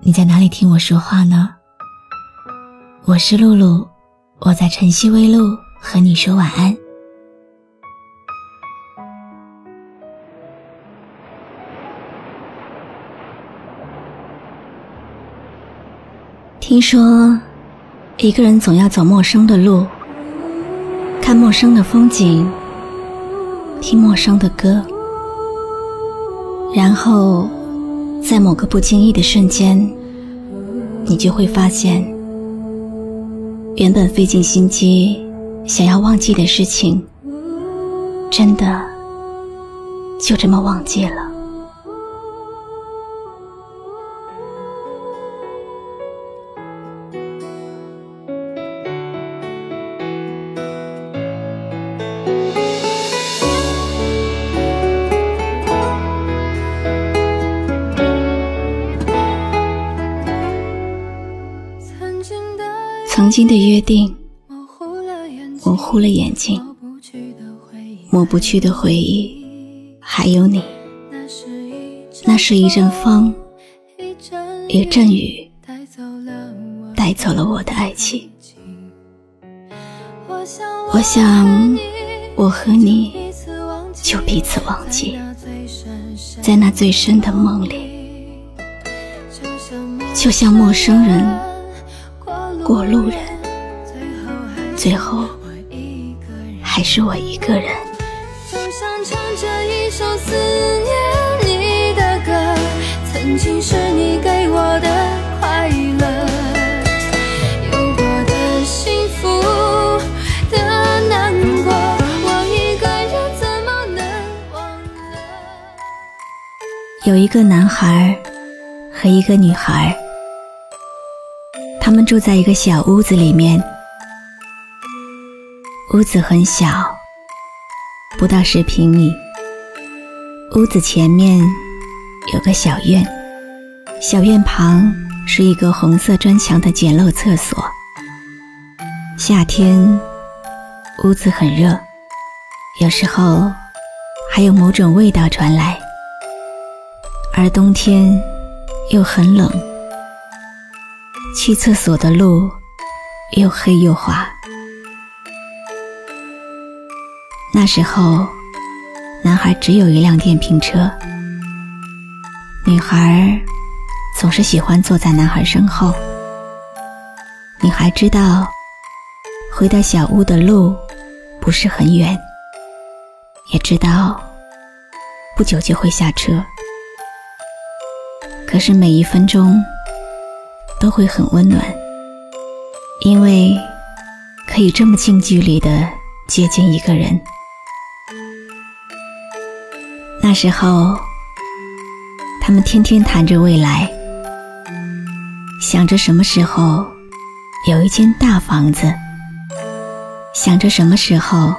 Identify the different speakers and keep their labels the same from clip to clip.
Speaker 1: 你在哪里听我说话呢？我是露露，我在晨曦微露和你说晚安。听说，一个人总要走陌生的路，看陌生的风景，听陌生的歌，然后。在某个不经意的瞬间，你就会发现，原本费尽心机想要忘记的事情，真的就这么忘记了。经的约定，模糊了眼睛，抹不去的回忆，还有你。那是一阵风，一阵雨，带走了我的爱情。我想，我和你就彼此忘记，在那最深的梦里，就像陌生人。过路人，最后还是我一个人。就像唱着一首思念你的歌，曾经是你给我的快乐，有过的幸福的难过，我一个人怎么能忘了？有一个男孩和一个女孩。他们住在一个小屋子里面，屋子很小，不到十平米。屋子前面有个小院，小院旁是一个红色砖墙的简陋厕所。夏天，屋子很热，有时候还有某种味道传来；而冬天又很冷。去厕所的路又黑又滑。那时候，男孩只有一辆电瓶车，女孩总是喜欢坐在男孩身后。女孩知道回到小屋的路不是很远，也知道不久就会下车。可是每一分钟。都会很温暖，因为可以这么近距离的接近一个人。那时候，他们天天谈着未来，想着什么时候有一间大房子，想着什么时候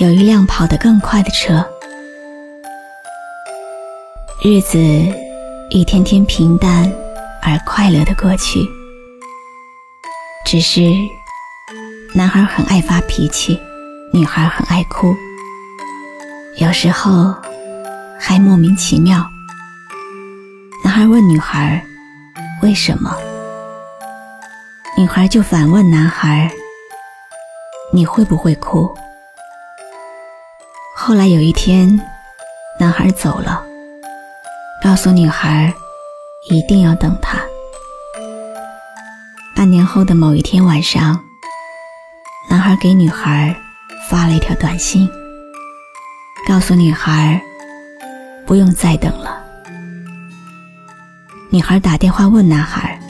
Speaker 1: 有一辆跑得更快的车。日子一天天平淡。而快乐的过去，只是男孩很爱发脾气，女孩很爱哭，有时候还莫名其妙。男孩问女孩为什么，女孩就反问男孩你会不会哭？后来有一天，男孩走了，告诉女孩。一定要等他。半年后的某一天晚上，男孩给女孩发了一条短信，告诉女孩不用再等了。女孩打电话问男孩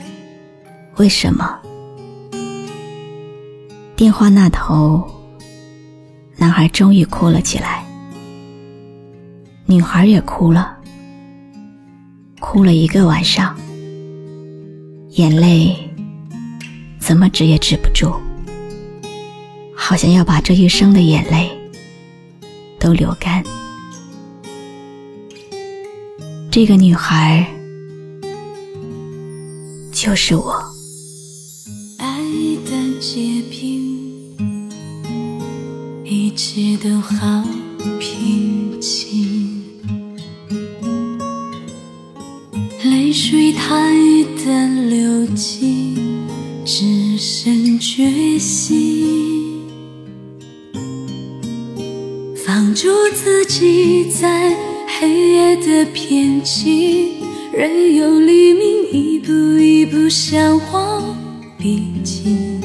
Speaker 1: 为什么。电话那头，男孩终于哭了起来，女孩也哭了。哭了一个晚上，眼泪怎么止也止不住，好像要把这一生的眼泪都流干。这个女孩就是我。
Speaker 2: 爱的结冰，一切都好平静，水它一旦流尽，只剩决心，放逐自己在黑夜的边际，任由黎明一步一步向我逼近，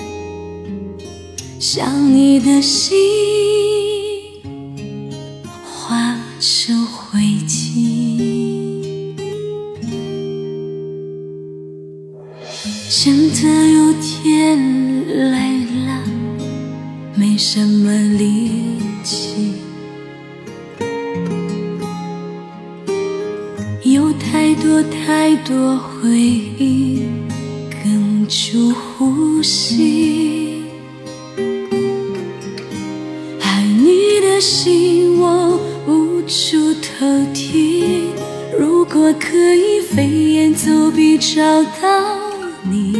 Speaker 2: 想你的心太多太多回忆哽住呼吸。爱你的心我无处投递，如果可以飞檐走壁找到你，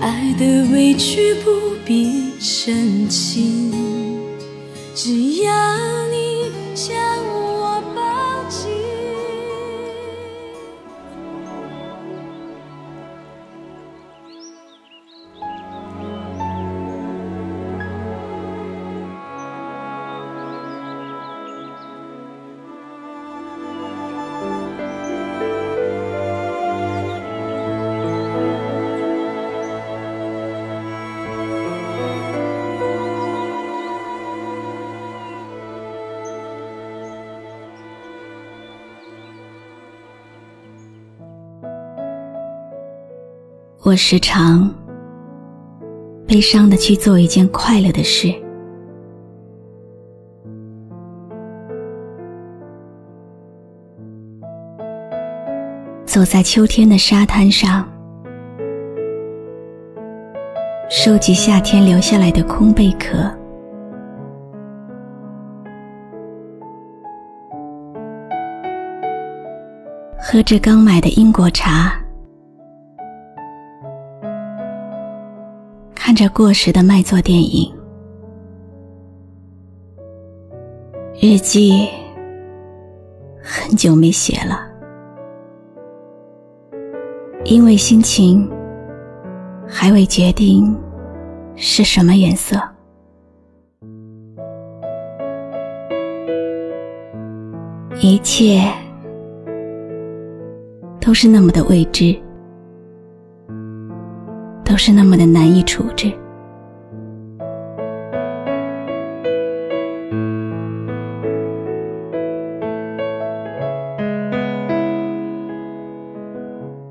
Speaker 2: 爱的委屈不必澄清，只要我
Speaker 1: 时常悲伤的去做一件快乐的事，走在秋天的沙滩上，收集夏天留下来的空贝壳，喝着刚买的英国茶。看着过时的卖座电影，日记很久没写了，因为心情还未决定是什么颜色。一切都是那么的未知。都是那么的难以处置。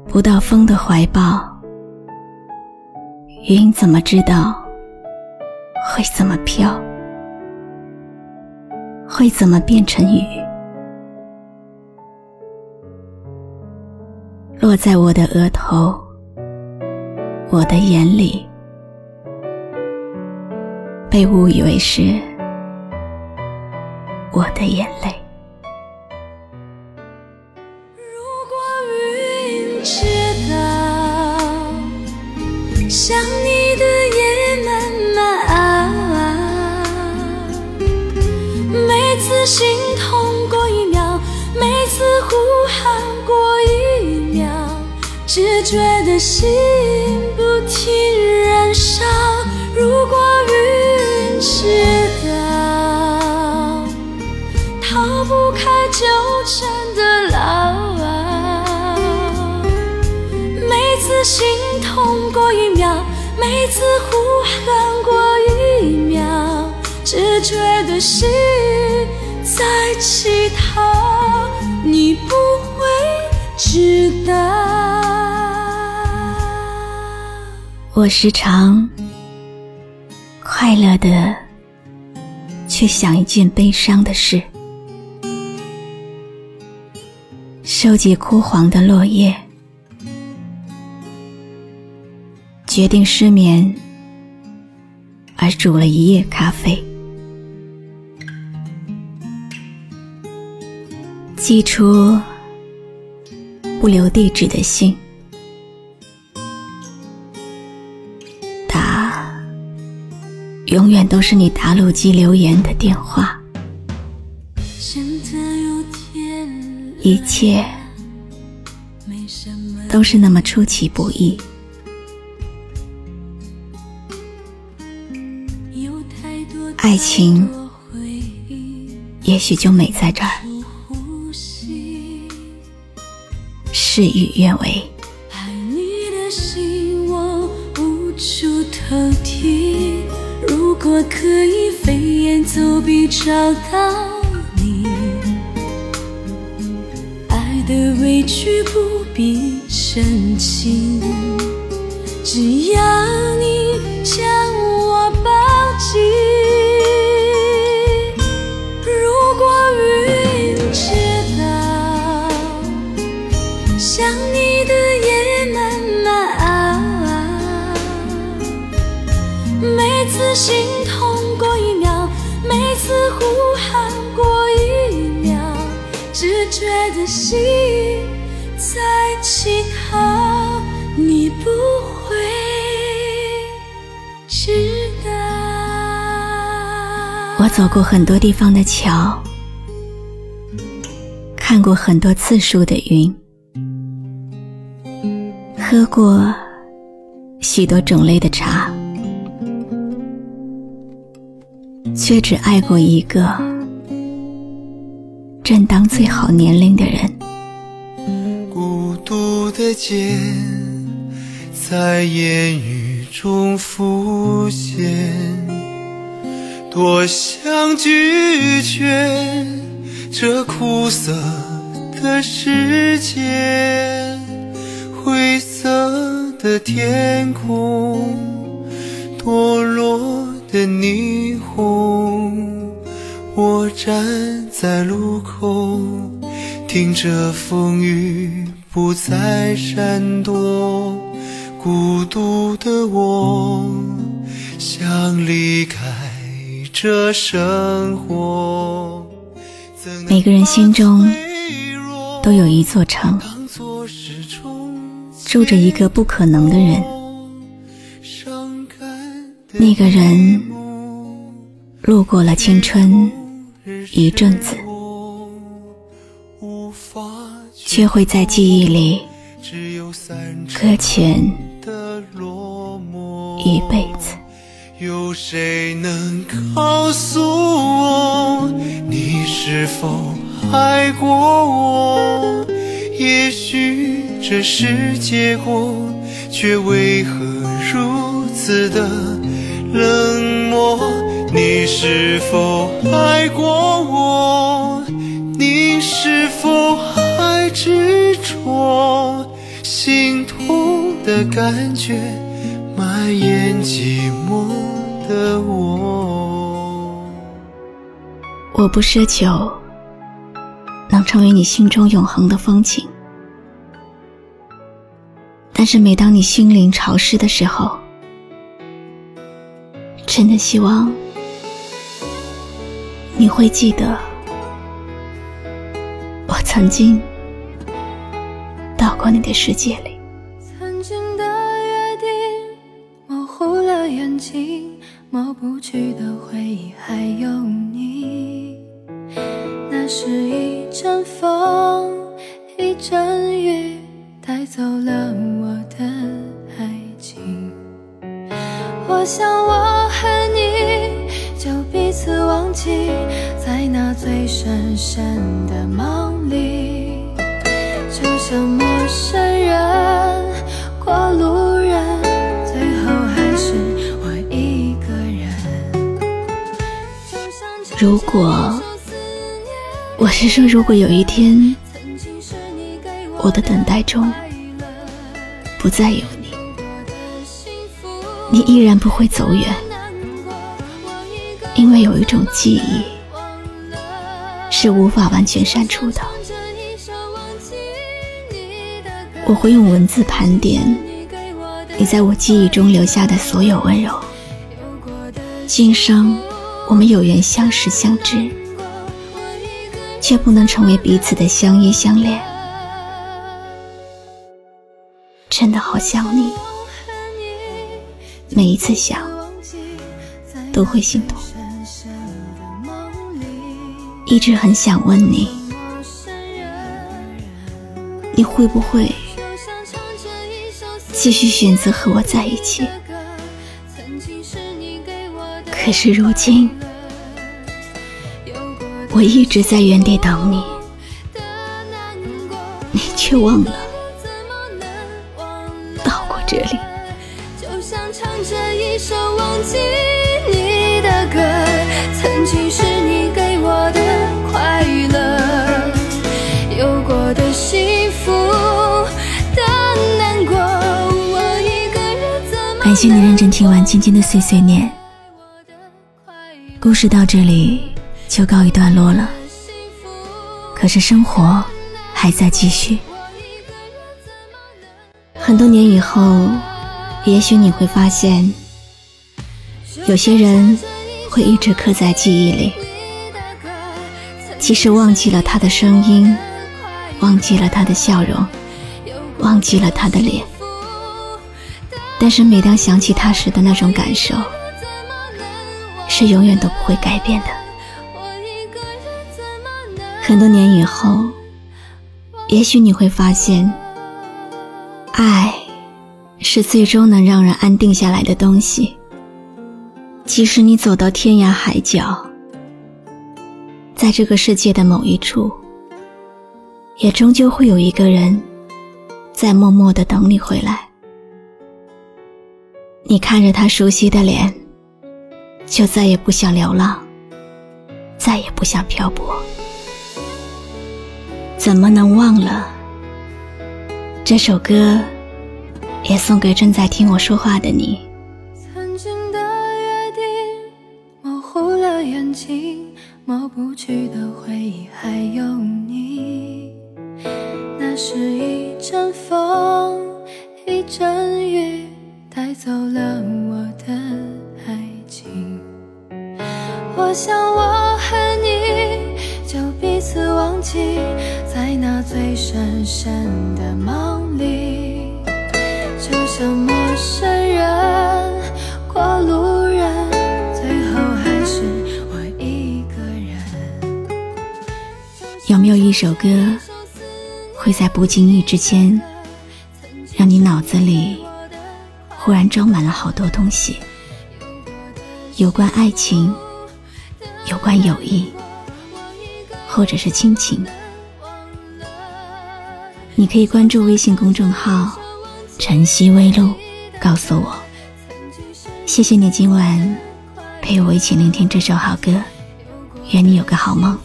Speaker 1: 不到风的怀抱，云怎么知道会怎么飘？会怎么变成雨？落在我的额头。我的眼里，被误以为是我的眼泪。
Speaker 2: 只觉得心。不停燃烧。如果云知道，逃不开纠缠的牢。每次心痛过一秒，每次呼喊过一秒，只觉得心在乞讨。你不会知道。
Speaker 1: 我时常快乐的去想一件悲伤的事，收集枯黄的落叶，决定失眠。而煮了一夜咖啡，寄出不留地址的信，永远都是你打录机留言的电话，一切都是那么出其不意。爱情也许就美在这儿，事与愿违。
Speaker 2: 可以飞檐走壁找到你，爱的委屈不必深情，只要你将
Speaker 1: 走过很多地方的桥，看过很多次数的云，喝过许多种类的茶。却只爱过一个正当最好年龄的人。
Speaker 3: 孤独的剑在烟雨中浮现，多想拒绝这苦涩的世界。灰色的天空，堕落的霓虹，我站在路口，听着风雨不再闪躲。孤独的我，想离开这生活。
Speaker 1: 每个人心中都有一座城，住着一个不可能的人。那个人路过了青春一阵子，却会在记忆里搁浅一辈子。
Speaker 3: 有谁能告诉我，你是否爱过我？也许这是结果，却为何如此的？冷漠，你是否爱过我？你是否还执着？心痛的感觉蔓延寂寞的我。
Speaker 1: 我不奢求能成为你心中永恒的风景，但是每当你心灵潮湿的时候。真的希望你会记得，我曾经到过你的世界里。
Speaker 2: 阵风，一阵雨，带走了我的爱情。我想我和你就彼此忘记，在那最深深的梦里，就像陌生人过路人，最后还是我一个人。
Speaker 1: 如果我是说，如果有一天我的等待中不再有你。你依然不会走远，因为有一种记忆是无法完全删除的。我会用文字盘点你在我记忆中留下的所有温柔。今生我们有缘相识相知，却不能成为彼此的相依相恋。真的好想你，每一次想都会心痛。一直很想问你，你会不会继续选择和我在一起？可是如今，我一直在原地等你，你却忘了到过这里。
Speaker 2: 就像唱着一首忘记你的歌，曾经是你给我的。
Speaker 1: 感谢你认真听完今天的碎碎念，故事到这里就告一段落了。可是生活还在继续。很多年以后，也许你会发现，有些人会一直刻在记忆里，即使忘记了他的声音，忘记了他的笑容，忘记了他的脸。但是每当想起他时的那种感受，是永远都不会改变的。很多年以后，也许你会发现，爱是最终能让人安定下来的东西。即使你走到天涯海角，在这个世界的某一处，也终究会有一个人在默默的等你回来。你看着他熟悉的脸，就再也不想流浪，再也不想漂泊。怎么能忘了？这首歌也送给正在听我说话的你。
Speaker 2: 曾经的约定模糊了眼睛，抹不去的回忆还有你。那是一阵风，一阵雨。带走了深的梦里，就像陌生人、过路人，最后还是我一个人。
Speaker 1: 有没有一首歌，会在不经意之间，让你脑子里？忽然装满了好多东西，有关爱情，有关友谊，或者是亲情。你可以关注微信公众号“晨曦微露”，告诉我。谢谢你今晚陪我一起聆听这首好歌，愿你有个好梦。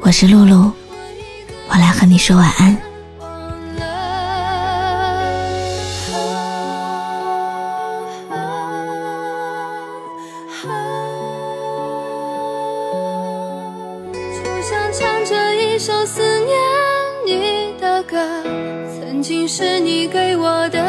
Speaker 1: 我是露露，我来和你说晚安。
Speaker 2: 是你给我的。